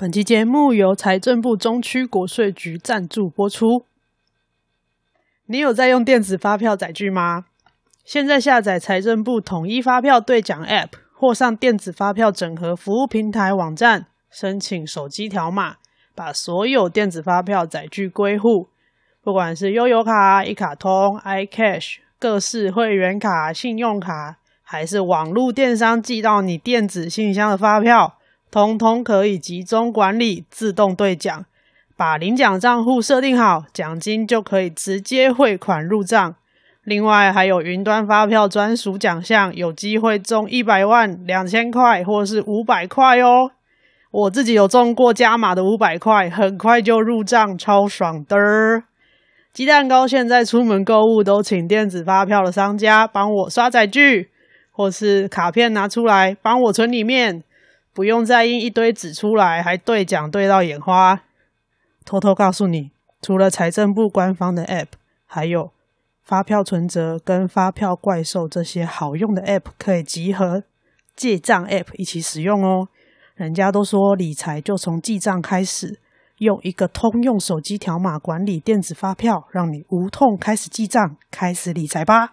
本期节目由财政部中区国税局赞助播出。你有在用电子发票载具吗？现在下载财政部统一发票兑奖 App，或上电子发票整合服务平台网站申请手机条码，把所有电子发票载具归户。不管是悠游卡、一卡通、iCash、各式会员卡、信用卡，还是网络电商寄到你电子信箱的发票。通通可以集中管理，自动兑奖，把领奖账户设定好，奖金就可以直接汇款入账。另外还有云端发票专属奖项，有机会中一百万、两千块或是五百块哦。我自己有中过加码的五百块，很快就入账，超爽的。鸡蛋糕现在出门购物都请电子发票的商家帮我刷载具，或是卡片拿出来帮我存里面。不用再印一堆纸出来，还兑奖兑到眼花。偷偷告诉你，除了财政部官方的 App，还有发票存折跟发票怪兽这些好用的 App 可以集合记账 App 一起使用哦。人家都说理财就从记账开始，用一个通用手机条码管理电子发票，让你无痛开始记账，开始理财吧。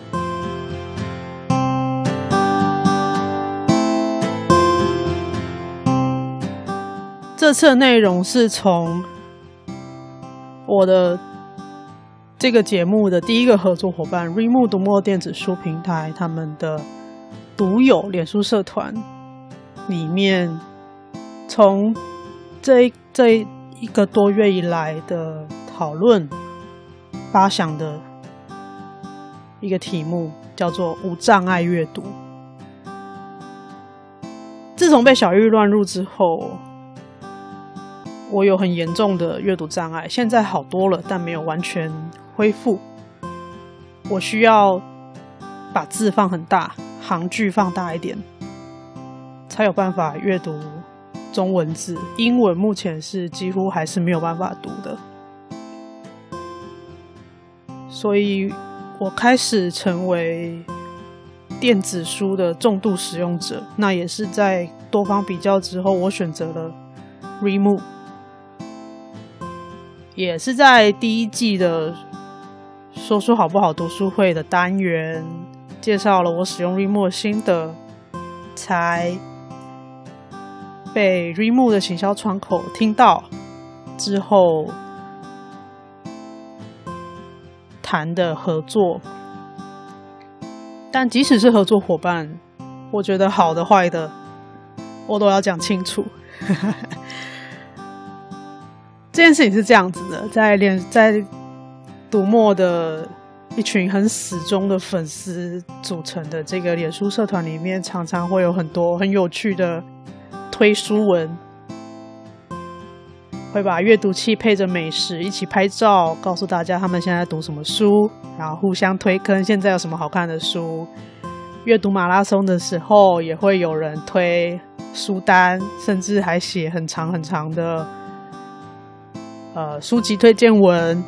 这次的内容是从我的这个节目的第一个合作伙伴 Readmoo 读墨电子书平台他们的独有脸书社团里面，从这这一个多月以来的讨论发想的一个题目，叫做“无障碍阅读”。自从被小玉乱入之后。我有很严重的阅读障碍，现在好多了，但没有完全恢复。我需要把字放很大，行距放大一点，才有办法阅读中文字。英文目前是几乎还是没有办法读的，所以我开始成为电子书的重度使用者。那也是在多方比较之后，我选择了 Remove。也是在第一季的说书好不好读书会的单元，介绍了我使用 Readmoo 的心得，才被 Remo 的行销窗口听到之后谈的合作。但即使是合作伙伴，我觉得好的坏的，我都要讲清楚。这件事情是这样子的，在脸在读墨的一群很死忠的粉丝组成的这个脸书社团里面，常常会有很多很有趣的推书文，会把阅读器配着美食一起拍照，告诉大家他们现在读什么书，然后互相推坑现在有什么好看的书。阅读马拉松的时候，也会有人推书单，甚至还写很长很长的。呃，书籍推荐文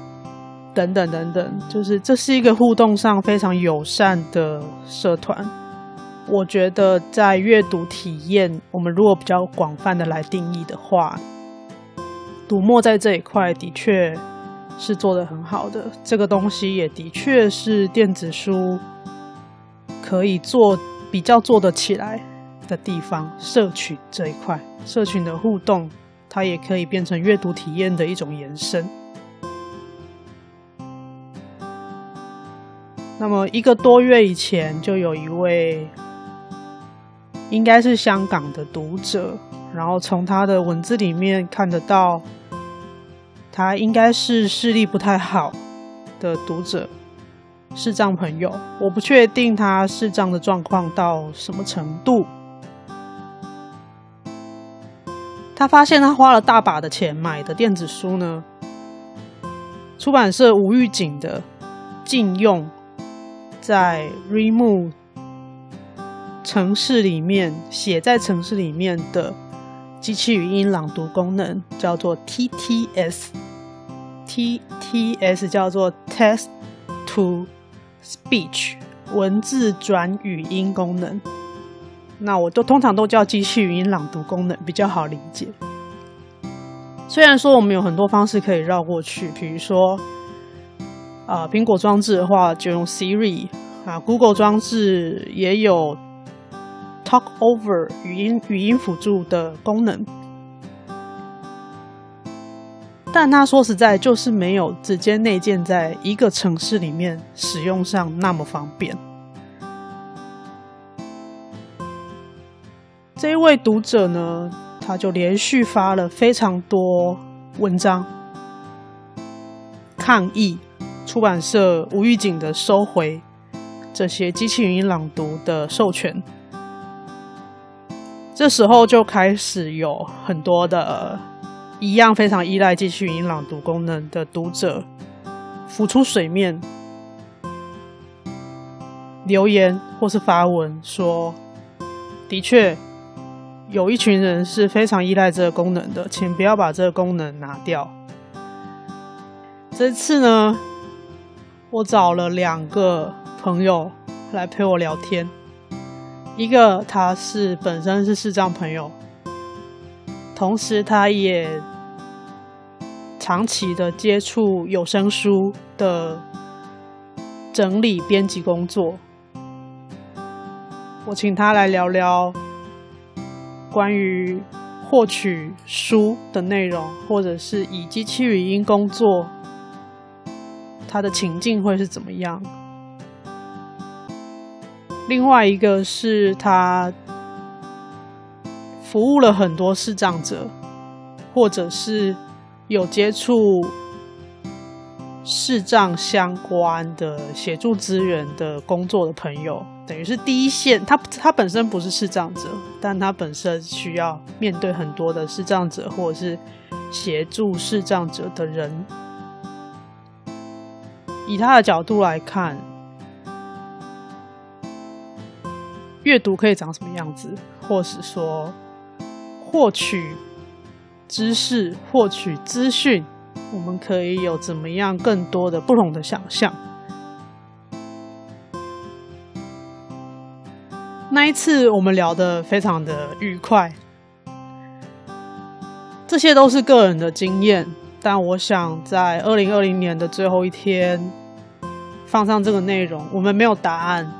等等等等，就是这是一个互动上非常友善的社团。我觉得在阅读体验，我们如果比较广泛的来定义的话，读墨在这一块的确是做得很好的。这个东西也的确是电子书可以做比较做得起来的地方，社群这一块，社群的互动。它也可以变成阅读体验的一种延伸。那么一个多月以前，就有一位应该是香港的读者，然后从他的文字里面看得到，他应该是视力不太好的读者，视障朋友。我不确定他视障的状况到什么程度。他发现他花了大把的钱买的电子书呢，出版社无预警的禁用在 Remove 城市里面写在城市里面的机器语音朗读功能，叫做 TTS，TTS 叫做 Text to Speech 文字转语音功能。那我都通常都叫机器语音朗读功能比较好理解。虽然说我们有很多方式可以绕过去，比如说啊，苹果装置的话就用 Siri 啊，Google 装置也有 Talk Over 语音语音辅助的功能，但它说实在就是没有直接内建在一个城市里面使用上那么方便。这一位读者呢，他就连续发了非常多文章，抗议出版社无预警的收回这些机器语音朗读的授权。这时候就开始有很多的一样非常依赖机器语音朗读功能的读者浮出水面，留言或是发文说：“的确。”有一群人是非常依赖这个功能的，请不要把这个功能拿掉。这次呢，我找了两个朋友来陪我聊天，一个他是本身是视障朋友，同时他也长期的接触有声书的整理编辑工作。我请他来聊聊。关于获取书的内容，或者是以机器语音工作，它的情境会是怎么样？另外一个是他服务了很多视障者，或者是有接触视障相关的协助资源的工作的朋友。等于是第一线，他他本身不是视障者，但他本身需要面对很多的视障者，或者是协助视障者的人。以他的角度来看，阅读可以长什么样子，或是说获取知识、获取资讯，我们可以有怎么样更多的不同的想象。那一次我们聊得非常的愉快，这些都是个人的经验，但我想在二零二零年的最后一天放上这个内容，我们没有答案，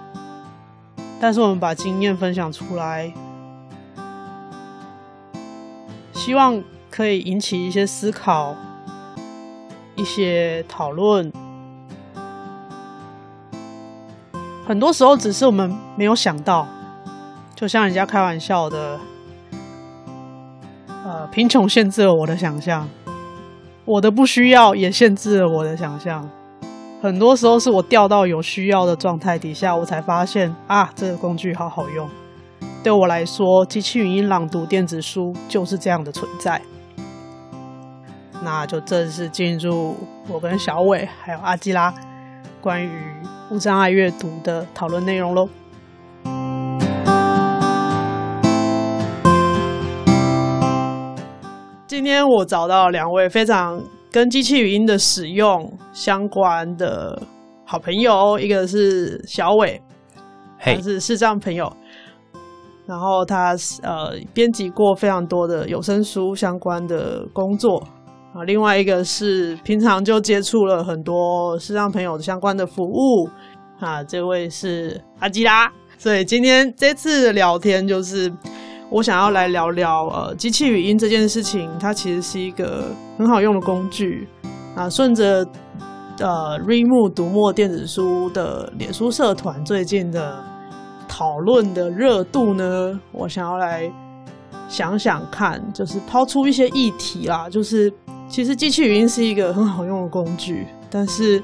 但是我们把经验分享出来，希望可以引起一些思考，一些讨论。很多时候只是我们没有想到。就像人家开玩笑的，呃，贫穷限制了我的想象，我的不需要也限制了我的想象。很多时候是我掉到有需要的状态底下，我才发现啊，这个工具好好用。对我来说，机器语音朗读电子书就是这样的存在。那就正式进入我跟小伟还有阿基拉关于无障碍阅读的讨论内容喽。今天我找到两位非常跟机器语音的使用相关的好朋友，一个是小伟，他是视障朋友，然后他呃编辑过非常多的有声书相关的工作啊，另外一个是平常就接触了很多视障朋友相关的服务啊，这位是阿基拉，所以今天这次聊天就是。我想要来聊聊呃，机器语音这件事情，它其实是一个很好用的工具啊。顺着呃 r e m o 读墨电子书的脸书社团最近的讨论的热度呢，我想要来想想看，就是抛出一些议题啦。就是其实机器语音是一个很好用的工具，但是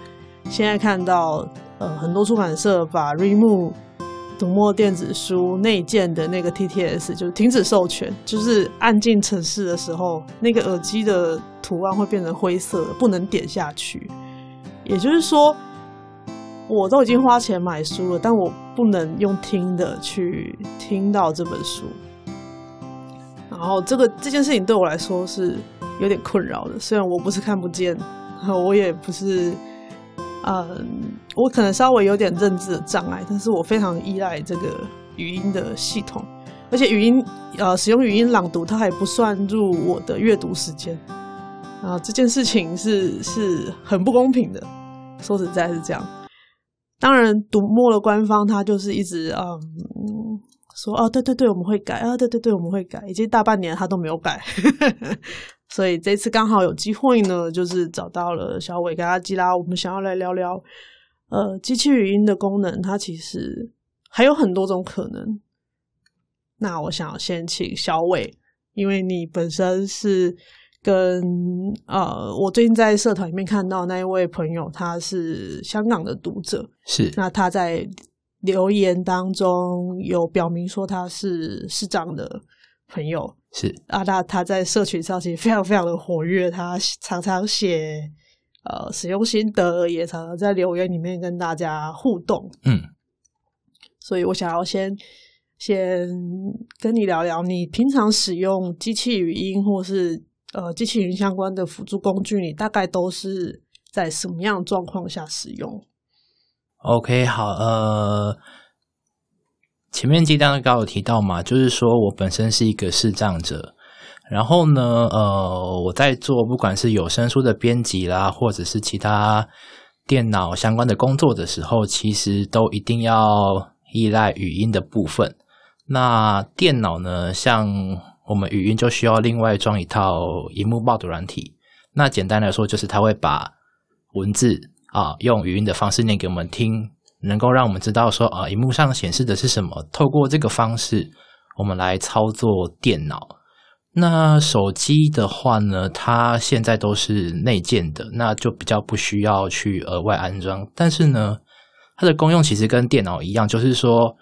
现在看到呃很多出版社把 r e m o 读墨电子书内建的那个 TTS 就停止授权，就是按进程式的时候，那个耳机的图案会变成灰色，不能点下去。也就是说，我都已经花钱买书了，但我不能用听的去听到这本书。然后这个这件事情对我来说是有点困扰的，虽然我不是看不见，我也不是。嗯，我可能稍微有点认知的障碍，但是我非常依赖这个语音的系统，而且语音呃使用语音朗读，它还不算入我的阅读时间啊，这件事情是 是很不公平的，说实在是这样。当然，读墨的官方他就是一直嗯说啊，对对对，我们会改啊，对对对，我们会改，已经大半年他都没有改。所以这次刚好有机会呢，就是找到了小伟跟阿基拉，我们想要来聊聊，呃，机器语音的功能，它其实还有很多种可能。那我想先请小伟，因为你本身是跟呃，我最近在社团里面看到那一位朋友，他是香港的读者，是，那他在留言当中有表明说他是市长的朋友。是啊，他他在社群上其实非常非常的活跃，他常常写呃使用心得，也常常在留言里面跟大家互动。嗯，所以我想要先先跟你聊聊，你平常使用机器语音或是呃机器语音相关的辅助工具，你大概都是在什么样的状况下使用？OK，好，呃。前面鸡蛋糕有提到嘛，就是说我本身是一个视障者，然后呢，呃，我在做不管是有声书的编辑啦，或者是其他电脑相关的工作的时候，其实都一定要依赖语音的部分。那电脑呢，像我们语音就需要另外装一套荧幕报读软体。那简单来说，就是它会把文字啊用语音的方式念给我们听。能够让我们知道说啊，荧幕上显示的是什么。透过这个方式，我们来操作电脑。那手机的话呢，它现在都是内建的，那就比较不需要去额外安装。但是呢，它的功用其实跟电脑一样，就是说，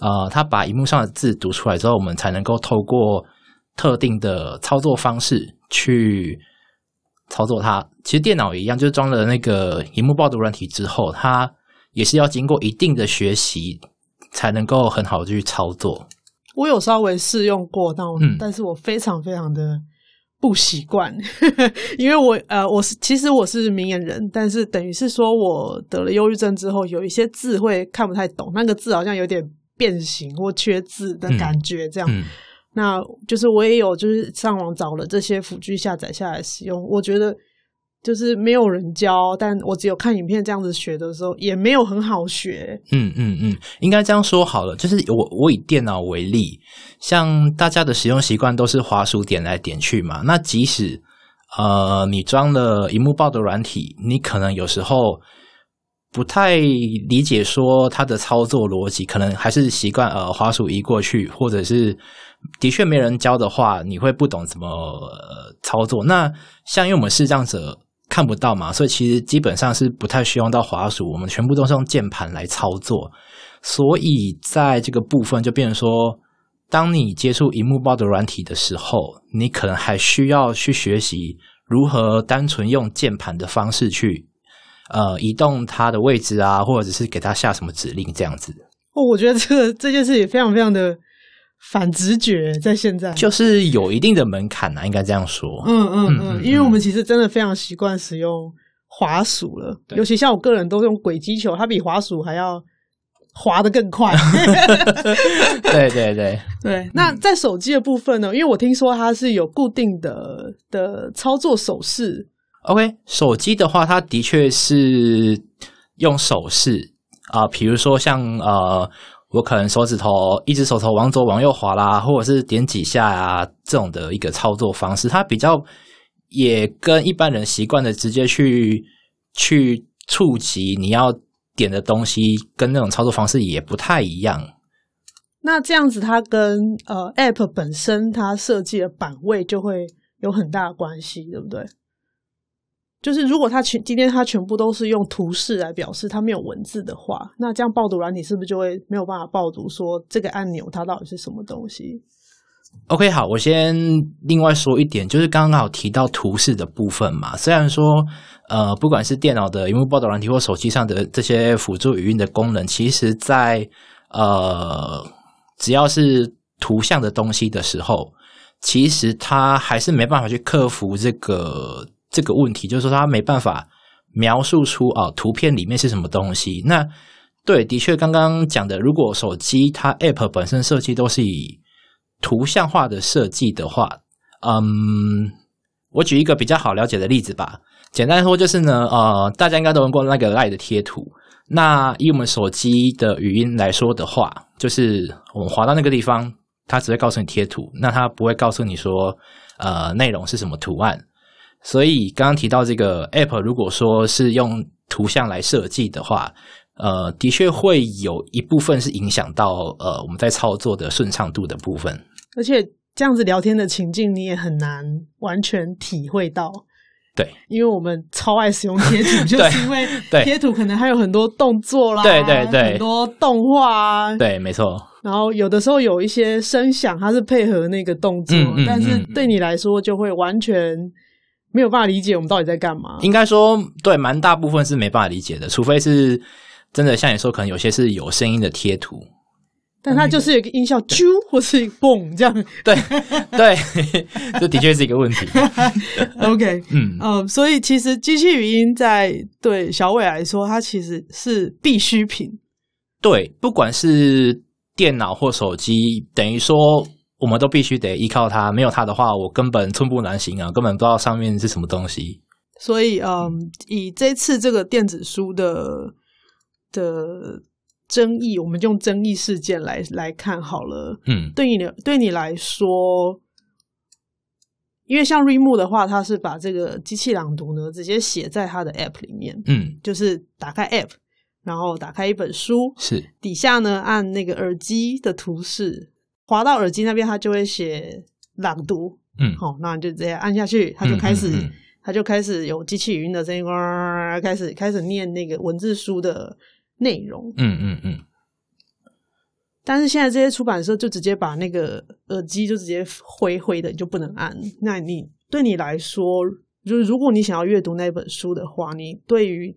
呃，它把荧幕上的字读出来之后，我们才能够透过特定的操作方式去操作它。其实电脑一样，就装了那个荧幕报读软体之后，它也是要经过一定的学习，才能够很好的去操作。我有稍微试用过，但我、嗯、但是我非常非常的不习惯，因为我呃，我是其实我是明眼人，但是等于是说我得了忧郁症之后，有一些字会看不太懂，那个字好像有点变形或缺字的感觉，这样。嗯嗯、那就是我也有就是上网找了这些辅具下载下来使用，我觉得。就是没有人教，但我只有看影片这样子学的时候，也没有很好学。嗯嗯嗯，应该这样说好了。就是我我以电脑为例，像大家的使用习惯都是滑鼠点来点去嘛。那即使呃你装了荧幕报的软体，你可能有时候不太理解说它的操作逻辑，可能还是习惯呃滑鼠移过去，或者是的确没人教的话，你会不懂怎么操作。那像因为我们视障者。看不到嘛，所以其实基本上是不太需要用到滑鼠，我们全部都是用键盘来操作。所以在这个部分就变成说，当你接触荧幕报的软体的时候，你可能还需要去学习如何单纯用键盘的方式去呃移动它的位置啊，或者是给它下什么指令这样子。哦，我觉得这个这件事也非常非常的。反直觉在现在就是有一定的门槛呐、啊，应该这样说。嗯嗯嗯，因为我们其实真的非常习惯使用滑鼠了，尤其像我个人都用轨迹球，它比滑鼠还要滑得更快。对对对对。那在手机的部分呢？因为我听说它是有固定的的操作手势。OK，手机的话，它的确是用手势啊、呃，比如说像呃。我可能手指头一只手头往左往右滑啦，或者是点几下啊，这种的一个操作方式，它比较也跟一般人习惯的直接去去触及你要点的东西，跟那种操作方式也不太一样。那这样子，它跟呃 App 本身它设计的版位就会有很大的关系，对不对？就是如果它全今天它全部都是用图示来表示，它没有文字的话，那这样报读软体是不是就会没有办法报读说这个按钮它到底是什么东西？OK，好，我先另外说一点，就是刚刚好提到图示的部分嘛。虽然说呃，不管是电脑的萤幕报读软体或手机上的这些辅助语音的功能，其实在呃只要是图像的东西的时候，其实它还是没办法去克服这个。这个问题就是说，他没办法描述出啊图片里面是什么东西。那对，的确，刚刚讲的，如果手机它 App 本身设计都是以图像化的设计的话，嗯，我举一个比较好了解的例子吧。简单说就是呢，呃，大家应该都用过那个 LINE 的贴图。那以我们手机的语音来说的话，就是我们滑到那个地方，它只会告诉你贴图，那它不会告诉你说，呃，内容是什么图案。所以刚刚提到这个 App，如果说是用图像来设计的话，呃，的确会有一部分是影响到呃我们在操作的顺畅度的部分。而且这样子聊天的情境，你也很难完全体会到。对，因为我们超爱使用贴图，就是因为贴图可能还有很多动作啦，对对对，很多动画啊，对，没错。然后有的时候有一些声响，它是配合那个动作，嗯嗯嗯，但是对你来说就会完全。没有办法理解我们到底在干嘛。应该说，对，蛮大部分是没办法理解的，除非是真的像你说，可能有些是有声音的贴图，但它就是有一个音效，啾，或是嘣这样。对对，这的确是一个问题。OK，嗯嗯，所以其实机器语音在对小伟来说，它其实是必需品。对，不管是电脑或手机，等于说。我们都必须得依靠它，没有它的话，我根本寸步难行啊，根本不知道上面是什么东西。所以，嗯，以这次这个电子书的的争议，我们用争议事件来来看好了。嗯，对你对你来说，因为像 Readmoo 的话，它是把这个机器朗读呢直接写在它的 App 里面。嗯，就是打开 App，然后打开一本书，是底下呢按那个耳机的图示。滑到耳机那边，它就会写朗读，嗯，好，那你就直接按下去，它就开始，嗯嗯嗯、它就开始有机器语音的声音，开始开始念那个文字书的内容，嗯嗯嗯。但是现在这些出版社就直接把那个耳机就直接灰灰的，你就不能按。那你对你来说，就是如果你想要阅读那本书的话，你对于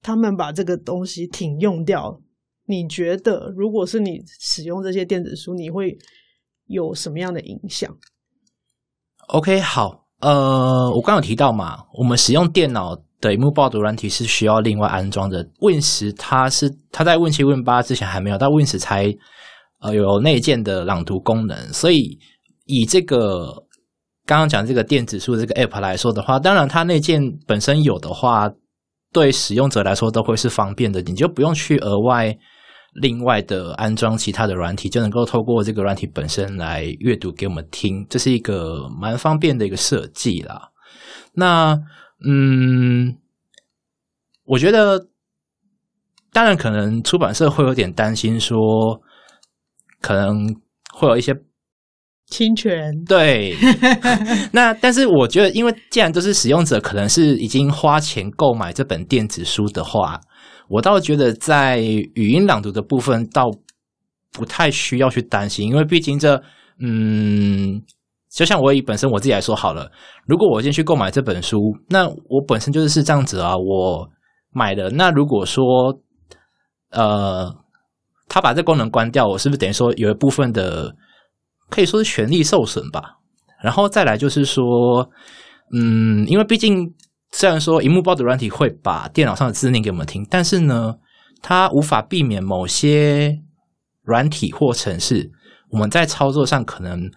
他们把这个东西停用掉。你觉得，如果是你使用这些电子书，你会有什么样的影响？OK，好，呃，我刚有提到嘛，我们使用电脑的萤幕报读软体是需要另外安装的。Win 十它是它在 Win7、Win8 之前还没有，到 Win 十才呃有内建的朗读功能。所以以这个刚刚讲这个电子书这个 App 来说的话，当然它内建本身有的话，对使用者来说都会是方便的，你就不用去额外。另外的安装其他的软体，就能够透过这个软体本身来阅读给我们听，这是一个蛮方便的一个设计啦。那嗯，我觉得当然可能出版社会有点担心，说可能会有一些侵权。对，那但是我觉得，因为既然都是使用者，可能是已经花钱购买这本电子书的话。我倒觉得，在语音朗读的部分，倒不太需要去担心，因为毕竟这，嗯，就像我以本身我自己来说好了，如果我先去购买这本书，那我本身就是是这样子啊，我买的，那如果说，呃，他把这功能关掉，我是不是等于说有一部分的可以说是权利受损吧？然后再来就是说，嗯，因为毕竟。虽然说，荧幕报的软体会把电脑上的字念给我们听，但是呢，它无法避免某些软体或程式，我们在操作上可能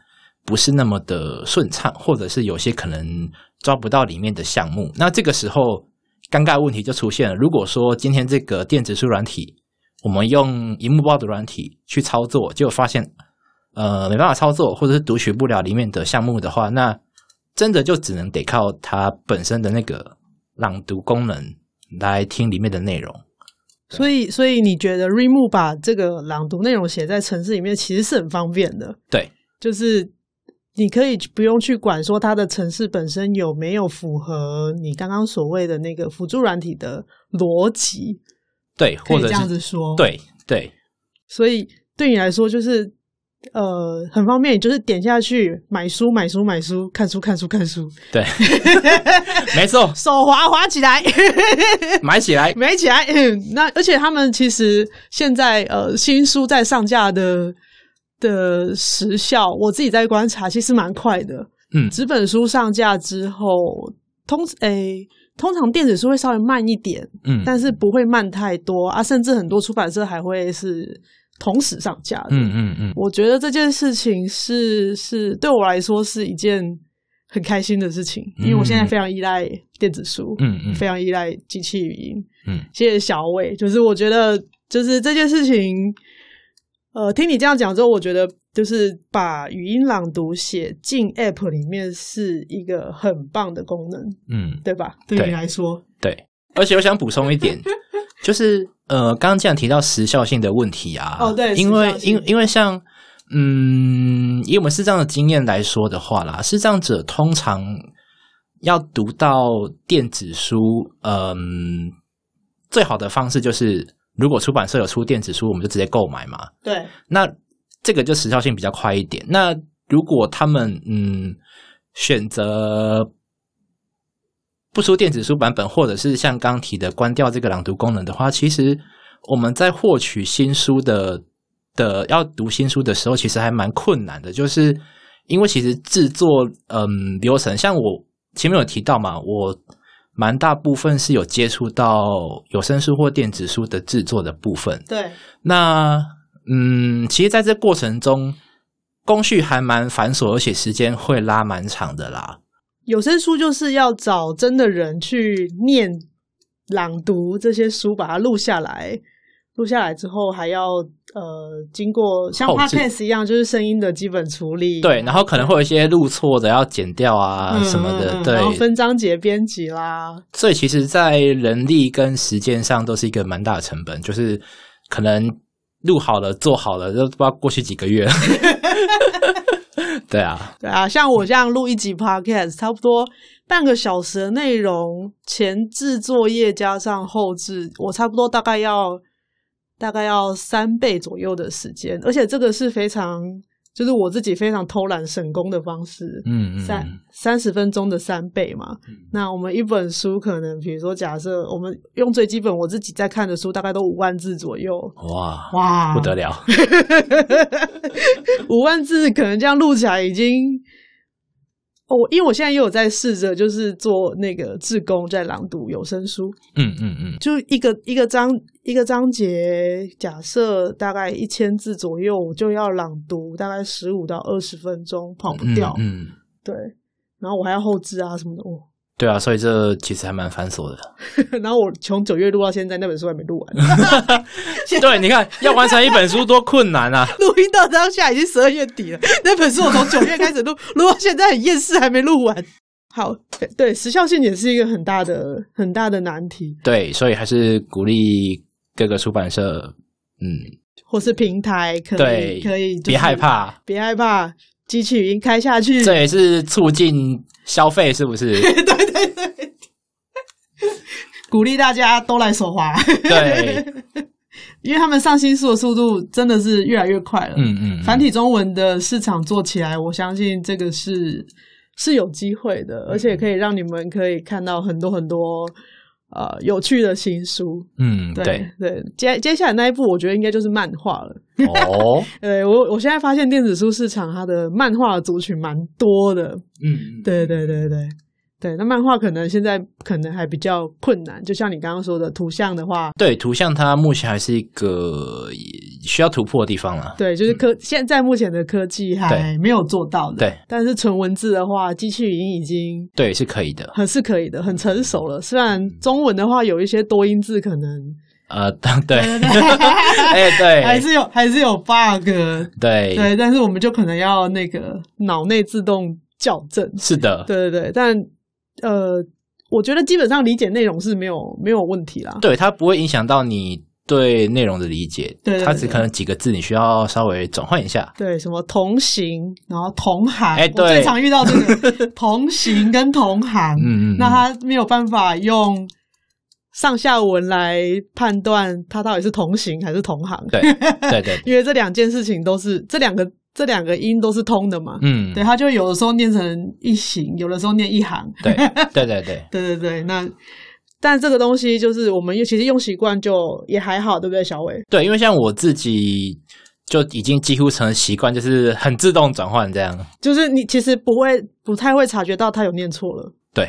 不是那么的顺畅，或者是有些可能抓不到里面的项目。那这个时候，尴尬问题就出现了。如果说今天这个电子书软体，我们用荧幕报的软体去操作，结果发现，呃，没办法操作，或者是读取不了里面的项目的话，那。真的就只能得靠它本身的那个朗读功能来听里面的内容。所以，所以你觉得 Readmoo 把这个朗读内容写在城市里面，其实是很方便的。对，就是你可以不用去管说它的城市本身有没有符合你刚刚所谓的那个辅助软体的逻辑，对，或者这样子说，对对，所以对你来说就是呃很方便，就是点下去买书买书买书，看书看书看书，对，没错，手滑滑起来，买起来 买起来，嗯，那而且他们其实现在呃新书在上架的。的时效，我自己在观察，其实蛮快的。嗯，纸本书上架之后，通诶、欸，通常电子书会稍微慢一点，嗯，但是不会慢太多啊。甚至很多出版社还会是同时上架的。嗯嗯嗯，我觉得这件事情是是对我来说是一件很开心的事情，因为我现在非常依赖电子书，嗯嗯，非常依赖机器语音。嗯，谢谢小伟，就是我觉得就是这件事情。呃，听你这样讲之后，我觉得就是把语音朗读写进 App 里面是一个很棒的功能，嗯，对吧？对你来说，对。而且我想补充一点，就是呃，刚刚这样提到时效性的问题啊，哦，对，因为因因为像嗯，以我们视障的经验来说的话啦，视障者通常要读到电子书，嗯，最好的方式就是。如果出版社有出电子书，我们就直接购买嘛。对，那这个就时效性比较快一点。那如果他们嗯选择不出电子书版本，或者是像刚提的关掉这个朗读功能的话，其实我们在获取新书的的要读新书的时候，其实还蛮困难的。就是因为其实制作嗯流程，像我前面有提到嘛，我。蛮大部分是有接触到有声书或电子书的制作的部分。对，那嗯，其实在这过程中，工序还蛮繁琐，而且时间会拉蛮长的啦。有声书就是要找真的人去念、朗读这些书，把它录下来。录下来之后，还要呃经过像 Podcast 一样，就是声音的基本处理。对，然后可能会有一些录错的要剪掉啊什么的。嗯、对，然后分章节编辑啦。所以其实，在人力跟时间上都是一个蛮大的成本，就是可能录好了、做好了，都不知道过去几个月。对啊，对啊，像我这样录一集 Podcast，差不多半个小时的内容，前置作业加上后置，我差不多大概要。大概要三倍左右的时间，而且这个是非常，就是我自己非常偷懒省工的方式。嗯嗯，三三十分钟的三倍嘛。嗯。那我们一本书可能，比如说假设我们用最基本，我自己在看的书，大概都五万字左右。哇哇，不得了！五万字可能这样录起来已经。哦，因为我现在也有在试着，就是做那个志工，在朗读有声书。嗯嗯嗯，就一个一个章一个章节，假设大概一千字左右，我就要朗读大概十五到二十分钟，跑不掉。嗯，嗯对，然后我还要后置啊什么的。哦对啊，所以这其实还蛮繁琐的。然后我从九月录到现在，那本书还没录完。对，你看要完成一本书多困难啊！录音到当下已经十二月底了，那本书我从九月开始录，录到现在很厌世，还没录完。好，对，时效性也是一个很大的、很大的难题。对，所以还是鼓励各个出版社，嗯，或是平台可以，可以，别害怕，别害怕，机器语音开下去，这也是促进消费，是不是？对对对。鼓励大家都来手滑，对，因为他们上新书的速度真的是越来越快了。嗯嗯，繁体中文的市场做起来，我相信这个是是有机会的，而且可以让你们可以看到很多很多呃有趣的新书。嗯，对对，对，接接下来那一部，我觉得应该就是漫画了。哦，对我我现在发现电子书市场它的漫画的族群蛮多的。嗯，对对对对。对，那漫画可能现在可能还比较困难，就像你刚刚说的，图像的话，对，图像它目前还是一个需要突破的地方了。对，就是科、嗯、现在目前的科技还没有做到的。对，但是纯文字的话，机器语音已经对是可以的，很是可以的，很成熟了。虽然中文的话有一些多音字可能呃，对，哎对，还是有还是有 bug，对对，但是我们就可能要那个脑内自动校正。是的，对对对，但。呃，我觉得基本上理解内容是没有没有问题啦。对，它不会影响到你对内容的理解，对，对，对，它只可能几个字，你需要稍微转换一下。对，什么同行，然后同行，哎，对，最常遇到这个 同行跟同行，嗯嗯，那他没有办法用上下文来判断他到底是同行还是同行。对，对对，因为这两件事情都是这两个这两个音都是通的嘛。嗯，对，他就有的时候念成一行，有的时候念一行。对，对对对，对 对对，那。但这个东西就是我们其实用习惯就也还好，对不对，小伟？对，因为像我自己就已经几乎成了习惯，就是很自动转换这样。就是你其实不会不太会察觉到他有念错了。对，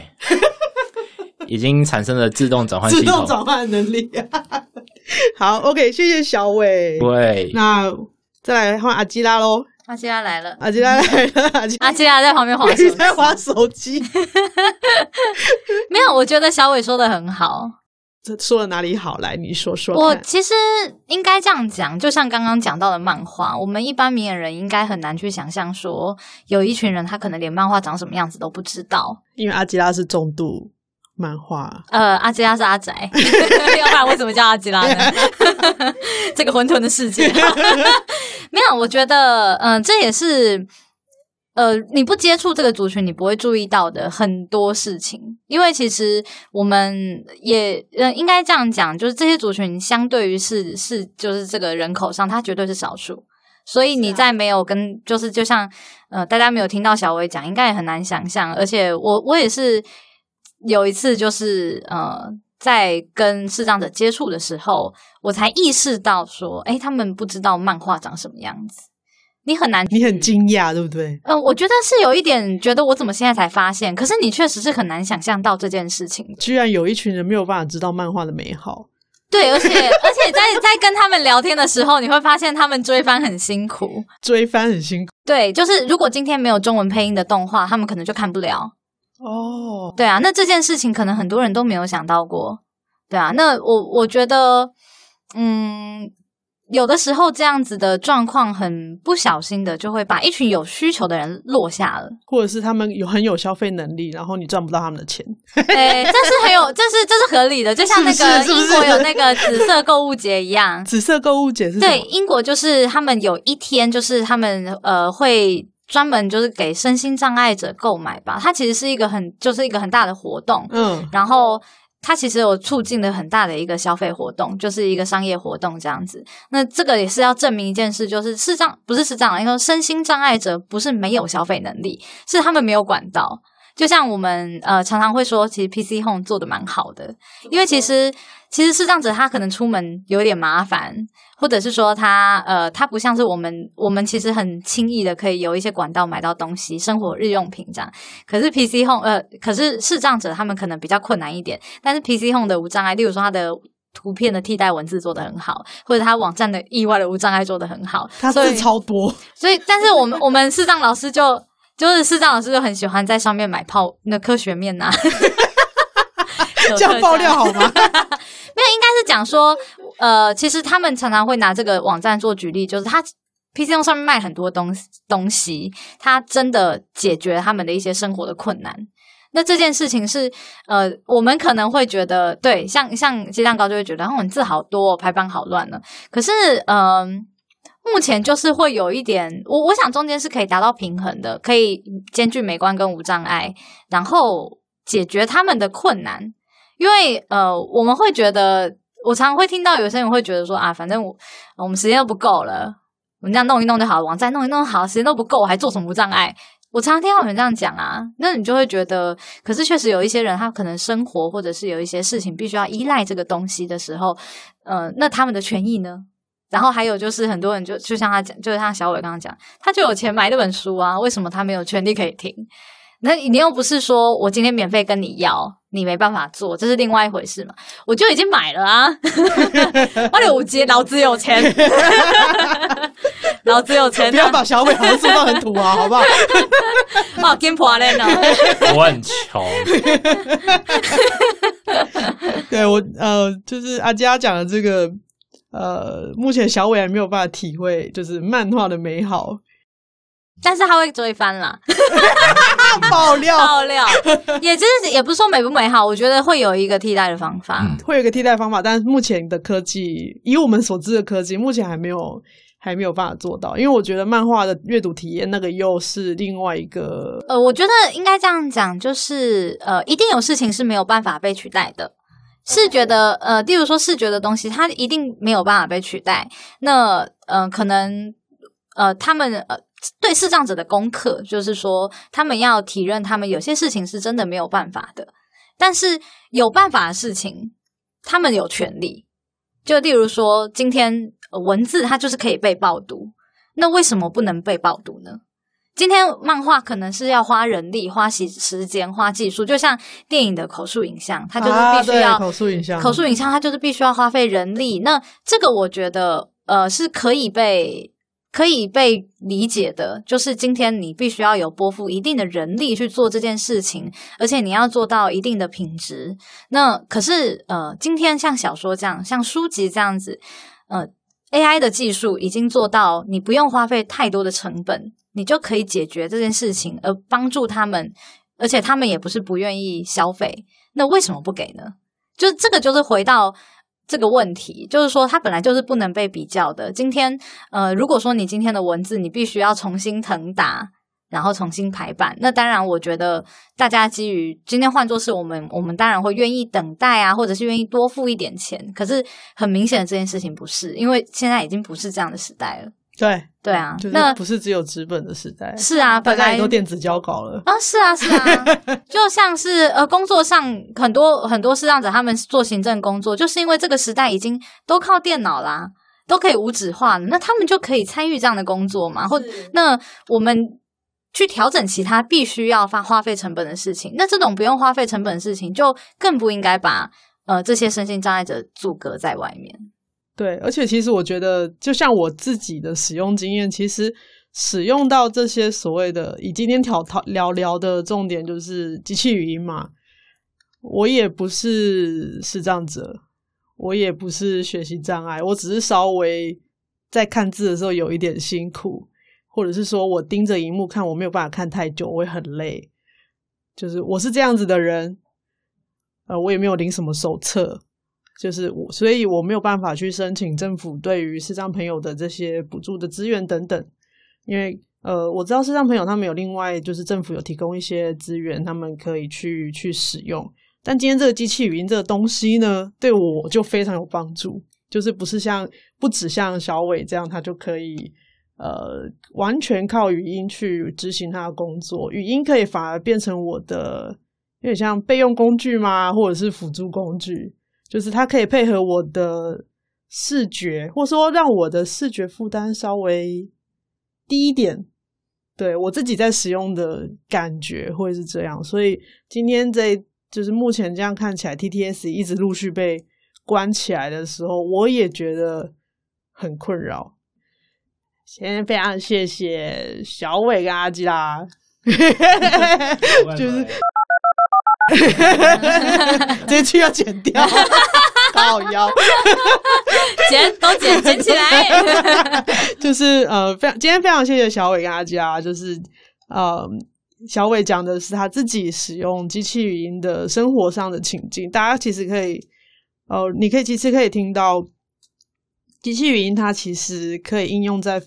已经产生了自动转换自动转换的能力。好，OK，谢谢小伟。对，那再来换阿基拉喽。阿基拉来了，阿基拉来了，阿基拉在旁边滑手机，在滑手机。没有，我觉得小伟说的很好。这说的哪里好？来，你说说。我其实应该这样讲，就像刚刚讲到的漫画，我们一般明眼人应该很难去想象说，有一群人他可能连漫画长什么样子都不知道。因为阿基拉是重度漫画，呃，阿基拉是阿宅，要 不然为什么叫阿基拉呢？这个混沌的世界。没有，我觉得，嗯、呃，这也是，呃，你不接触这个族群，你不会注意到的很多事情。因为其实我们也，呃，应该这样讲，就是这些族群相对于是是，就是这个人口上，它绝对是少数。所以你在没有跟，就是就像，呃，大家没有听到小薇讲，应该也很难想象。而且我我也是有一次，就是呃。在跟视障者接触的时候，我才意识到说，哎，他们不知道漫画长什么样子。你很难，你很惊讶，对不对？嗯、呃，我觉得是有一点觉得我怎么现在才发现，可是你确实是很难想象到这件事情。居然有一群人没有办法知道漫画的美好。对，而且 而且在在跟他们聊天的时候，你会发现他们追番很辛苦，追番很辛苦。对，就是如果今天没有中文配音的动画，他们可能就看不了。哦，oh. 对啊，那这件事情可能很多人都没有想到过，对啊，那我我觉得，嗯，有的时候这样子的状况很不小心的，就会把一群有需求的人落下了，或者是他们有很有消费能力，然后你赚不到他们的钱，对，这是很有，这是这是合理的，就像那个英国有那个紫色购物节一样，紫色购物节是？对，英国就是他们有一天，就是他们呃会。专门就是给身心障碍者购买吧，它其实是一个很就是一个很大的活动，嗯，然后它其实有促进了很大的一个消费活动，就是一个商业活动这样子。那这个也是要证明一件事，就是视障不是视障，因为身心障碍者不是没有消费能力，是他们没有管道。就像我们呃常常会说，其实 PC Home 做的蛮好的，因为其实。其实视障者他可能出门有点麻烦，或者是说他呃他不像是我们，我们其实很轻易的可以有一些管道买到东西，生活日用品这样。可是 PC Home 呃，可是视障者他们可能比较困难一点。但是 PC Home 的无障碍，例如说它的图片的替代文字做的很好，或者他网站的意外的无障碍做的很好，它字超多。所以，但是我们我们视障老师就就是视障老师就很喜欢在上面买泡那科学面呐、啊。这样爆料好吗？没有，应该是讲说，呃，其实他们常常会拿这个网站做举例，就是他 PC 用上面卖很多东西，东西，他真的解决他们的一些生活的困难。那这件事情是，呃，我们可能会觉得，对，像像鸡蛋糕就会觉得，哦，你字好多，排版好乱呢。可是，嗯、呃，目前就是会有一点，我我想中间是可以达到平衡的，可以兼具美观跟无障碍，然后解决他们的困难。因为呃，我们会觉得，我常常会听到有些人会觉得说啊，反正我我们时间都不够了，我们这样弄一弄就好了，网站弄一弄好，时间都不够，还做什么无障碍？我常常听到有人这样讲啊，那你就会觉得，可是确实有一些人，他可能生活或者是有一些事情必须要依赖这个东西的时候，呃，那他们的权益呢？然后还有就是很多人就就像他讲，就像小伟刚刚讲，他就有钱买这本书啊，为什么他没有权利可以听？那你又不是说我今天免费跟你要，你没办法做，这是另外一回事嘛？我就已经买了啊！我有五级，老子有钱，老子有钱，不要把小伟好像说到很土啊，好不好？哦，金破烂呢？我很穷。对我呃，就是阿佳讲的这个呃，目前小伟还没有办法体会，就是漫画的美好。但是他会追番啦，爆 爆料，爆料，也就是也不是说美不美好，我觉得会有一个替代的方法，嗯、会有一个替代方法，但是目前的科技，以我们所知的科技，目前还没有还没有办法做到，因为我觉得漫画的阅读体验那个又是另外一个，呃，我觉得应该这样讲，就是呃，一定有事情是没有办法被取代的。视觉的呃，例如说视觉的东西，它一定没有办法被取代。那呃，可能呃，他们呃，对视障者的功课，就是说他们要体认，他们有些事情是真的没有办法的。但是有办法的事情，他们有权利。就例如说，今天，呃，文字它就是可以被报读，那为什么不能被报读呢？今天漫画可能是要花人力、花时时间、花技术，就像电影的口述影像，它就是必须要、啊、口述影像。口述影像它就是必须要花费人力。那这个我觉得呃是可以被可以被理解的，就是今天你必须要有拨付一定的人力去做这件事情，而且你要做到一定的品质。那可是呃，今天像小说这样，像书籍这样子，呃，AI 的技术已经做到你不用花费太多的成本。你就可以解决这件事情，而帮助他们，而且他们也不是不愿意消费，那为什么不给呢？就这个就是回到这个问题，就是说它本来就是不能被比较的。今天，呃，如果说你今天的文字你必须要重新腾达，然后重新排版，那当然我觉得大家基于今天换作是我们，我们当然会愿意等待啊，或者是愿意多付一点钱。可是很明显的这件事情不是，因为现在已经不是这样的时代了。对对啊，就是不是只有纸本的时代，是啊，大家也都电子交稿了啊，是啊，是啊，就像是呃，工作上很多很多视障者他们做行政工作，就是因为这个时代已经都靠电脑啦，都可以无纸化了，那他们就可以参与这样的工作嘛，或那我们去调整其他必须要花花费成本的事情，那这种不用花费成本的事情，就更不应该把呃这些身心障碍者阻隔在外面。对，而且其实我觉得，就像我自己的使用经验，其实使用到这些所谓的，以今天讨讨聊聊的重点就是机器语音嘛。我也不是视障者，我也不是学习障碍，我只是稍微在看字的时候有一点辛苦，或者是说我盯着荧幕看，我没有办法看太久，我会很累。就是我是这样子的人，呃，我也没有领什么手册。就是我，所以我没有办法去申请政府对于视障朋友的这些补助的资源等等，因为呃，我知道视障朋友他们有另外就是政府有提供一些资源，他们可以去去使用。但今天这个机器语音这个东西呢，对我就非常有帮助，就是不是像不止像小伟这样，他就可以呃完全靠语音去执行他的工作，语音可以反而变成我的有点像备用工具吗？或者是辅助工具。就是它可以配合我的视觉，或者说让我的视觉负担稍微低一点。对，我自己在使用的感觉会是这样，所以今天在就是目前这样看起来，TTS 一直陆续被关起来的时候，我也觉得很困扰。先非常谢谢小伟跟阿基拉，就是。这句要剪掉，好腰，剪都剪剪起来。就是呃，非常今天非常谢谢小伟跟阿佳，就是呃，小伟讲的是他自己使用机器语音的生活上的情境，大家其实可以，呃，你可以其实可以听到机器语音，它其实可以应用在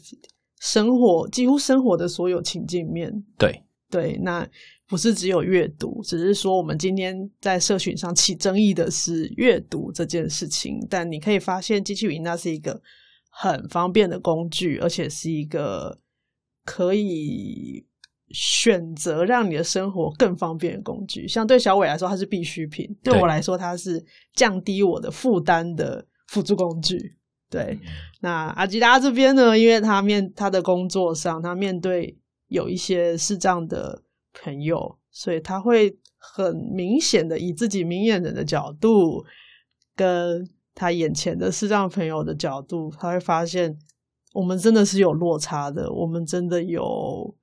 生活几乎生活的所有情境面。对对，那。不是只有阅读，只是说我们今天在社群上起争议的是阅读这件事情。但你可以发现，机器语音它是一个很方便的工具，而且是一个可以选择让你的生活更方便的工具。像对小伟来说，它是必需品；对我来说，它是降低我的负担的辅助工具。对，那阿吉拉这边呢，因为他面他的工作上，他面对有一些视障的。朋友，所以他会很明显的以自己明眼人的角度，跟他眼前的视障朋友的角度，他会发现我们真的是有落差的，我们真的有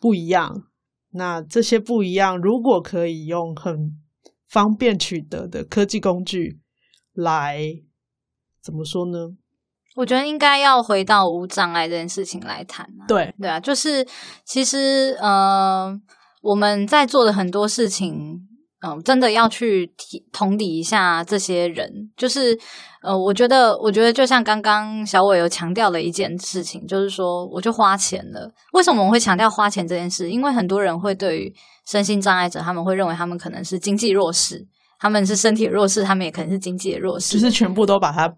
不一样。那这些不一样，如果可以用很方便取得的科技工具来，怎么说呢？我觉得应该要回到无障碍这件事情来谈啊。对，对啊，就是其实，嗯、呃。我们在做的很多事情，嗯、真的要去同理一下这些人。就是，呃，我觉得，我觉得就像刚刚小伟有强调的一件事情，就是说，我就花钱了。为什么我们会强调花钱这件事？因为很多人会对于身心障碍者，他们会认为他们可能是经济弱势，他们是身体弱势，他们也可能是经济的弱势，就是全部都把它。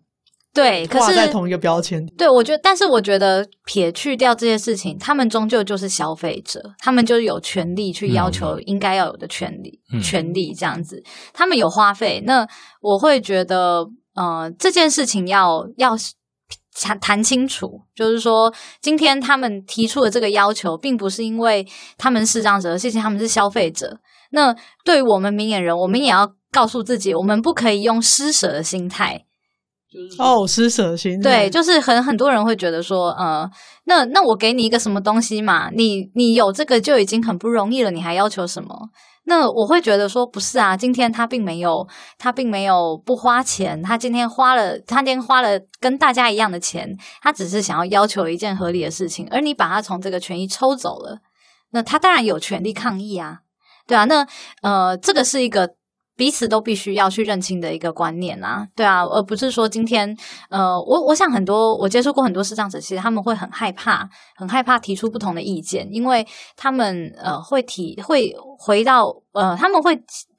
对，可是挂在同一个标签。对，我觉得，但是我觉得撇去掉这些事情，他们终究就是消费者，他们就有权利去要求应该要有的权利、嗯、权利这样子。他们有花费，那我会觉得，呃，这件事情要要谈谈清楚，就是说，今天他们提出的这个要求，并不是因为他们是这样子，而是他们是消费者。那对于我们明眼人，我们也要告诉自己，我们不可以用施舍的心态。哦，施舍心。对，就是很很多人会觉得说，呃，那那我给你一个什么东西嘛，你你有这个就已经很不容易了，你还要求什么？那我会觉得说，不是啊，今天他并没有，他并没有不花钱，他今天花了，他今天花了跟大家一样的钱，他只是想要要求一件合理的事情，而你把他从这个权益抽走了，那他当然有权利抗议啊，对啊，那呃，这个是一个。彼此都必须要去认清的一个观念啊，对啊，而不是说今天，呃，我我想很多我接触过很多视障者，其实他们会很害怕，很害怕提出不同的意见，因为他们呃会提会回到呃他们会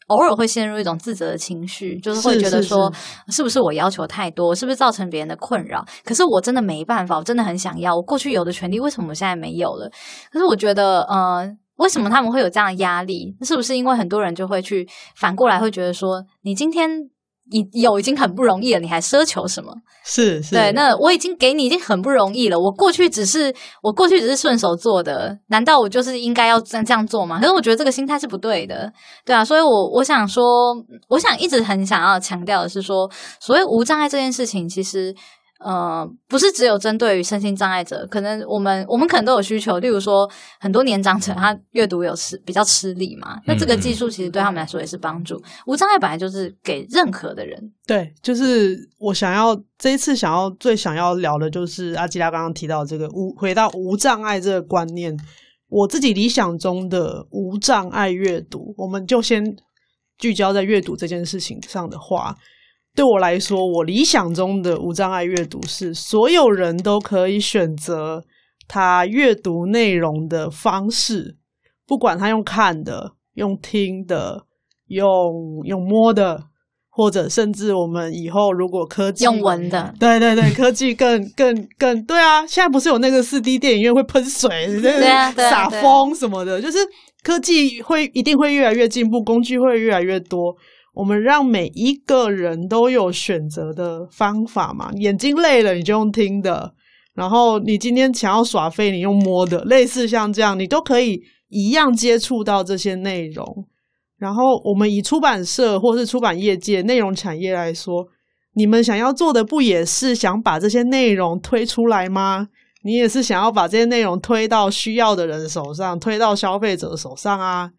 偶尔会陷入一种自责的情绪，就是会觉得说是，是，是，是不是我要求太多，是不是造成别人的困扰？可是我真的没办法，我真的很想要，我过去有的权利为什么我现在没有了？可是我觉得呃。为什么他们会有这样的压力？是不是因为很多人就会去反过来会觉得说，你今天已有已经很不容易了，你还奢求什么？是是，对。那我已经给你已经很不容易了，我过去只是我过去只是顺手做的，难道我就是应该要这样这样做吗？可是我觉得这个心态是不对的，对啊。所以我我想说，我想一直很想要强调的是说，所谓无障碍这件事情，其实。呃，不是只有针对于身心障碍者，可能我们我们可能都有需求。例如说，很多年长者他阅读有吃比较吃力嘛，那这个技术其实对他们来说也是帮助。无障碍本来就是给任何的人。对，就是我想要这一次想要最想要聊的就是阿基拉刚刚提到这个无回到无障碍这个观念，我自己理想中的无障碍阅读，我们就先聚焦在阅读这件事情上的话。对我来说，我理想中的无障碍阅读是所有人都可以选择他阅读内容的方式，不管他用看的、用听的、用用摸的，或者甚至我们以后如果科技用闻的，对对对，科技更更更对啊！现在不是有那个四 D 电影院会喷水、对啊、洒风什么的，就是科技会一定会越来越进步，工具会越来越多。我们让每一个人都有选择的方法嘛，眼睛累了你就用听的，然后你今天想要耍废，你用摸的，类似像这样，你都可以一样接触到这些内容。然后我们以出版社或是出版业界内容产业来说，你们想要做的不也是想把这些内容推出来吗？你也是想要把这些内容推到需要的人手上，推到消费者手上啊。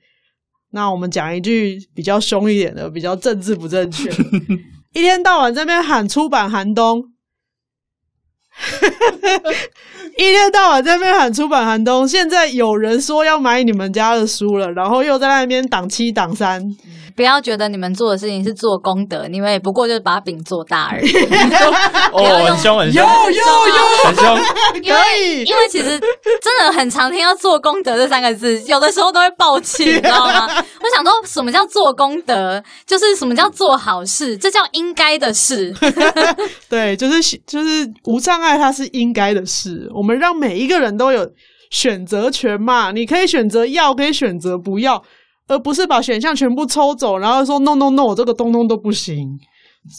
那我们讲一句比较凶一点的，比较政治不正确，一天到晚在那边喊出版寒冬，一天到晚在那边喊出版寒冬，现在有人说要买你们家的书了，然后又在那边挡七挡三。不要觉得你们做的事情是做功德，你们也不过就是把饼做大而已。哦，很凶很凶，有有有，很凶。因为因为其实真的很常听到“做功德”这三个字，有的时候都会爆气，你知道吗？我想说，什么叫做功德？就是什么叫做好事？这叫应该的事。对，就是就是无障碍，它是应该的事。我们让每一个人都有选择权嘛，你可以选择要，可以选择不要。而不是把选项全部抽走，然后说 no no no，这个东东都不行。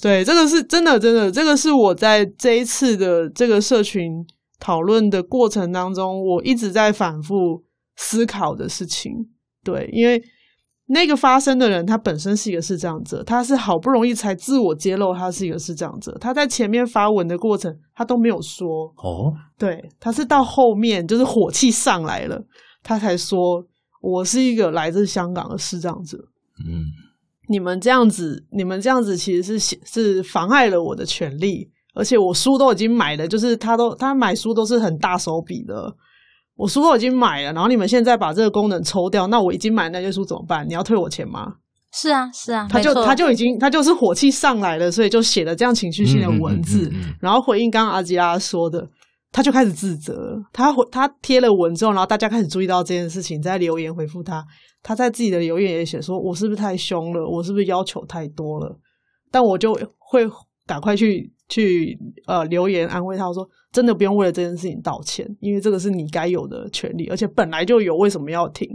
对，这个是真的，真的，这个是我在这一次的这个社群讨论的过程当中，我一直在反复思考的事情。对，因为那个发生的人，他本身是一个是这样子，他是好不容易才自我揭露他是一个是这样子，他在前面发文的过程，他都没有说。哦，对，他是到后面就是火气上来了，他才说。我是一个来自香港的视障者，嗯，你们这样子，你们这样子其实是是妨碍了我的权利，而且我书都已经买了，就是他都他买书都是很大手笔的，我书都已经买了，然后你们现在把这个功能抽掉，那我已经买那些书怎么办？你要退我钱吗？是啊，是啊，他就他就已经他就是火气上来了，所以就写了这样情绪性的文字，嗯嗯嗯。嗯然后回应刚刚阿吉拉说的，他就开始自责。他回他贴了文之后，然后大家开始注意到这件事情，在留言回复他，他在自己的留言也写说：“我是不是太凶了？我是不是要求太多了？”但我就会赶快去 去呃留言安慰他，我说：“真的不用为了这件事情道歉，因为这个是你该有的权利，而且本来就有，为什么要停？”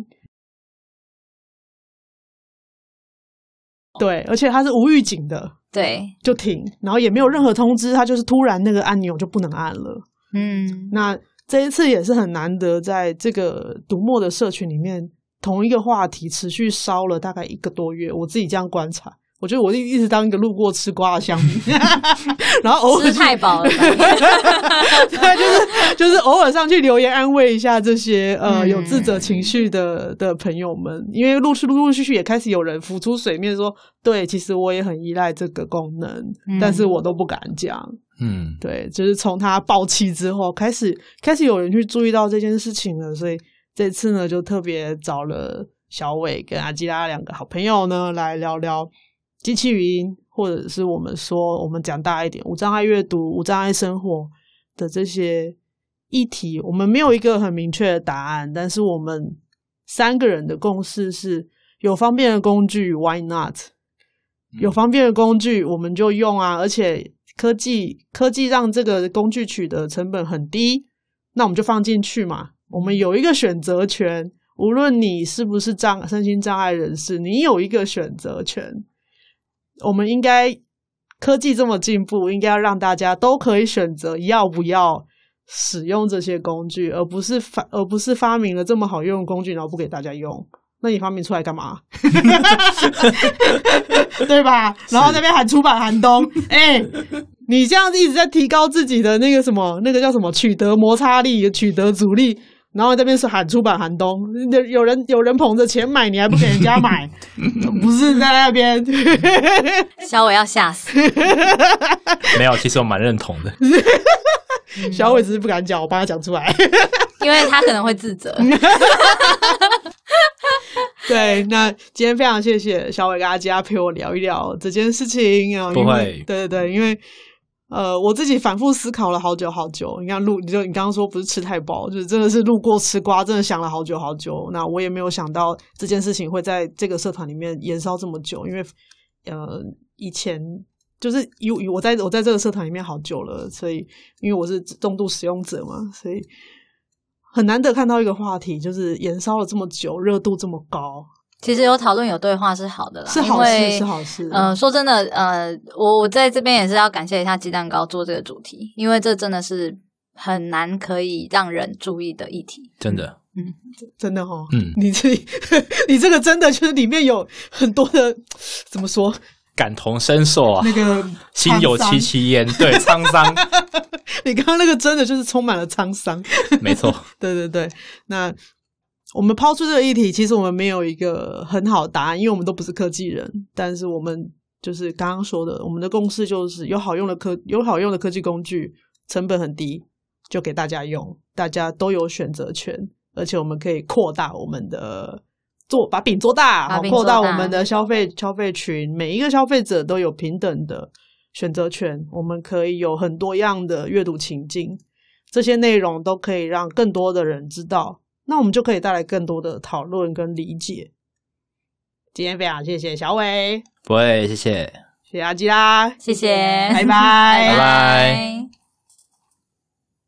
对，而且他是无预警的，对，就停，然后也没有任何通知，他就是突然那个按钮就不能按了。嗯，那这一次也是很难得，在这个读墨的社群里面，同一个话题持续烧了大概一个多月，我自己这样观察。我觉得我一一直当一个路过吃瓜的乡民，然后偶尔吃太饱了，对，就是就是偶尔上去留言安慰一下这些呃嗯有自责情绪的的朋友们，因为陆续陆陆续续也开始有人浮出水面说，对，其实我也很依赖这个功能，嗯但是我都不敢讲。嗯，对，就是从他爆气之后开始，开始有人去注意到这件事情了，所以这次呢就特别找了小伟跟阿基拉两个好朋友呢来聊聊。机器语音，或者是我们说，我们讲大一点，无障碍阅读、无障碍生活的这些议题，我们没有一个很明确的答案，但是我们三个人的共识是：有方便的工具，Why not？有方便的工具，我们就用啊！而且科技科技让这个工具取得成本很低，那我们就放进去嘛。我们有一个选择权，无论你是不是障身心障碍人士，你有一个选择权。我们应该科技这么进步，应该要让大家都可以选择要不要使用这些工具，而不是发而不是发明了这么好用的工具，然后不给大家用。那你发明出来干嘛？对吧？然后那边喊出版寒冬，哎、欸，你这样子一直在提高自己的那个什么，那个叫什么取得摩擦力、取得阻力。然后这边是喊出版寒冬，有有人有人捧着钱买，你还不给人家买，不是在那边。小伟要吓死。没有，其实我蛮认同的。小伟只是不敢讲，我帮他讲出来，因为他可能会自责。对，那今天非常谢谢小伟跟阿佳陪我聊一聊这件事情啊。不会，对对对，因为。呃，我自己反复思考了好久好久。你看路，你就你刚刚说不是吃太饱，就是真的是路过吃瓜，真的想了好久好久。那我也没有想到这件事情会在这个社团里面延烧这么久，因为呃，以前就是有我在我在这个社团里面好久了，所以因为我是重度使用者嘛，所以很难得看到一个话题就是延烧了这么久，热度这么高。其实有讨论有对话是好的啦，是好事，是好事。呃，说真的，呃，我我在这边也是要感谢一下鸡蛋糕做这个主题，因为这真的是很难可以让人注意的议题。真的，嗯，真的哦，嗯，你这 你这个真的就是里面有很多的怎么说，感同身受啊，那个心有戚戚焉，对，沧桑。你刚刚那个真的就是充满了沧桑，没错，对对对，那。我们抛出这个议题，其实我们没有一个很好的答案，因为我们都不是科技人。但是我们就是刚刚说的，我们的共识就是有好用的科有好用的科技工具，成本很低，就给大家用，大家都有选择权，而且我们可以扩大我们的做把饼做大，好扩大我们的消费消费群，每一个消费者都有平等的选择权，我们可以有很多样的阅读情境，这些内容都可以让更多的人知道。那我们就可以带来更多的讨论跟理解。今天非常谢谢小伟，不会，谢谢，谢谢阿基拉，谢谢，拜拜，拜拜。